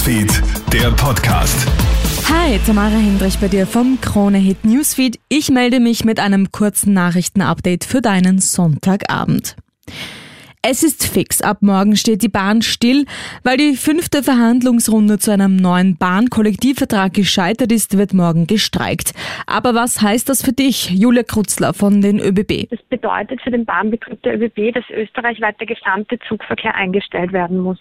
Newsfeed, der Podcast. Hi, Tamara Hendrich bei dir vom Krone Hit Newsfeed. Ich melde mich mit einem kurzen Nachrichtenupdate für deinen Sonntagabend. Es ist fix. Ab morgen steht die Bahn still. Weil die fünfte Verhandlungsrunde zu einem neuen Bahnkollektivvertrag gescheitert ist, wird morgen gestreikt. Aber was heißt das für dich, Julia Krutzler von den ÖBB? Das bedeutet für den Bahnbetrieb der ÖBB, dass österreichweit der gesamte Zugverkehr eingestellt werden muss.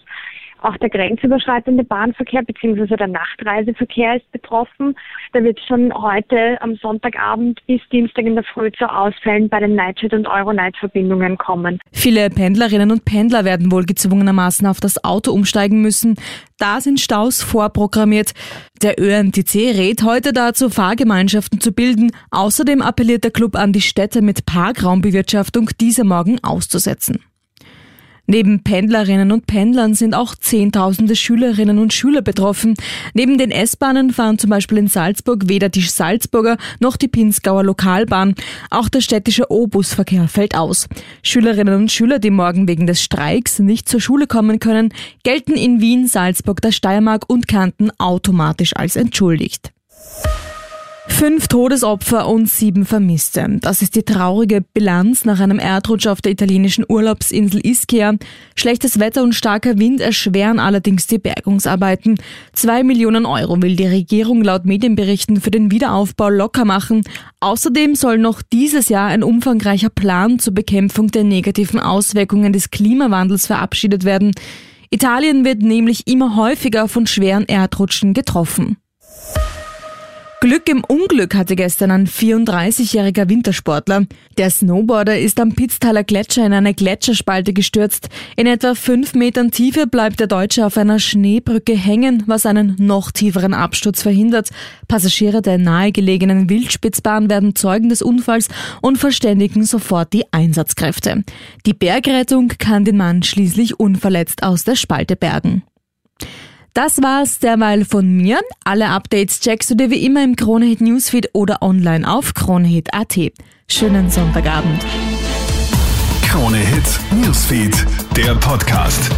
Auch der grenzüberschreitende Bahnverkehr bzw. der Nachtreiseverkehr ist betroffen. Da wird schon heute am Sonntagabend bis Dienstag in der Früh zu Ausfällen bei den Nightjet- und Euronight-Verbindungen kommen. Viele Pendlerinnen und Pendler werden wohl gezwungenermaßen auf das Auto umsteigen müssen. Da sind Staus vorprogrammiert. Der ÖNTC rät heute dazu, Fahrgemeinschaften zu bilden. Außerdem appelliert der Club an die Städte mit Parkraumbewirtschaftung, diese morgen auszusetzen. Neben Pendlerinnen und Pendlern sind auch Zehntausende Schülerinnen und Schüler betroffen. Neben den S-Bahnen fahren zum Beispiel in Salzburg weder die Salzburger noch die Pinzgauer Lokalbahn. Auch der städtische O-Busverkehr fällt aus. Schülerinnen und Schüler, die morgen wegen des Streiks nicht zur Schule kommen können, gelten in Wien, Salzburg, der Steiermark und Kärnten automatisch als entschuldigt. Fünf Todesopfer und sieben Vermisste. Das ist die traurige Bilanz nach einem Erdrutsch auf der italienischen Urlaubsinsel Ischia. Schlechtes Wetter und starker Wind erschweren allerdings die Bergungsarbeiten. Zwei Millionen Euro will die Regierung laut Medienberichten für den Wiederaufbau locker machen. Außerdem soll noch dieses Jahr ein umfangreicher Plan zur Bekämpfung der negativen Auswirkungen des Klimawandels verabschiedet werden. Italien wird nämlich immer häufiger von schweren Erdrutschen getroffen. Glück im Unglück hatte gestern ein 34-jähriger Wintersportler. Der Snowboarder ist am Pitztaler Gletscher in eine Gletscherspalte gestürzt. In etwa fünf Metern Tiefe bleibt der Deutsche auf einer Schneebrücke hängen, was einen noch tieferen Absturz verhindert. Passagiere der nahegelegenen Wildspitzbahn werden Zeugen des Unfalls und verständigen sofort die Einsatzkräfte. Die Bergrettung kann den Mann schließlich unverletzt aus der Spalte bergen. Das war's derweil von mir. Alle Updates checkst du dir wie immer im Kronehit Newsfeed oder online auf kronehit.at. Schönen Sonntagabend. Kronehit Newsfeed, der Podcast.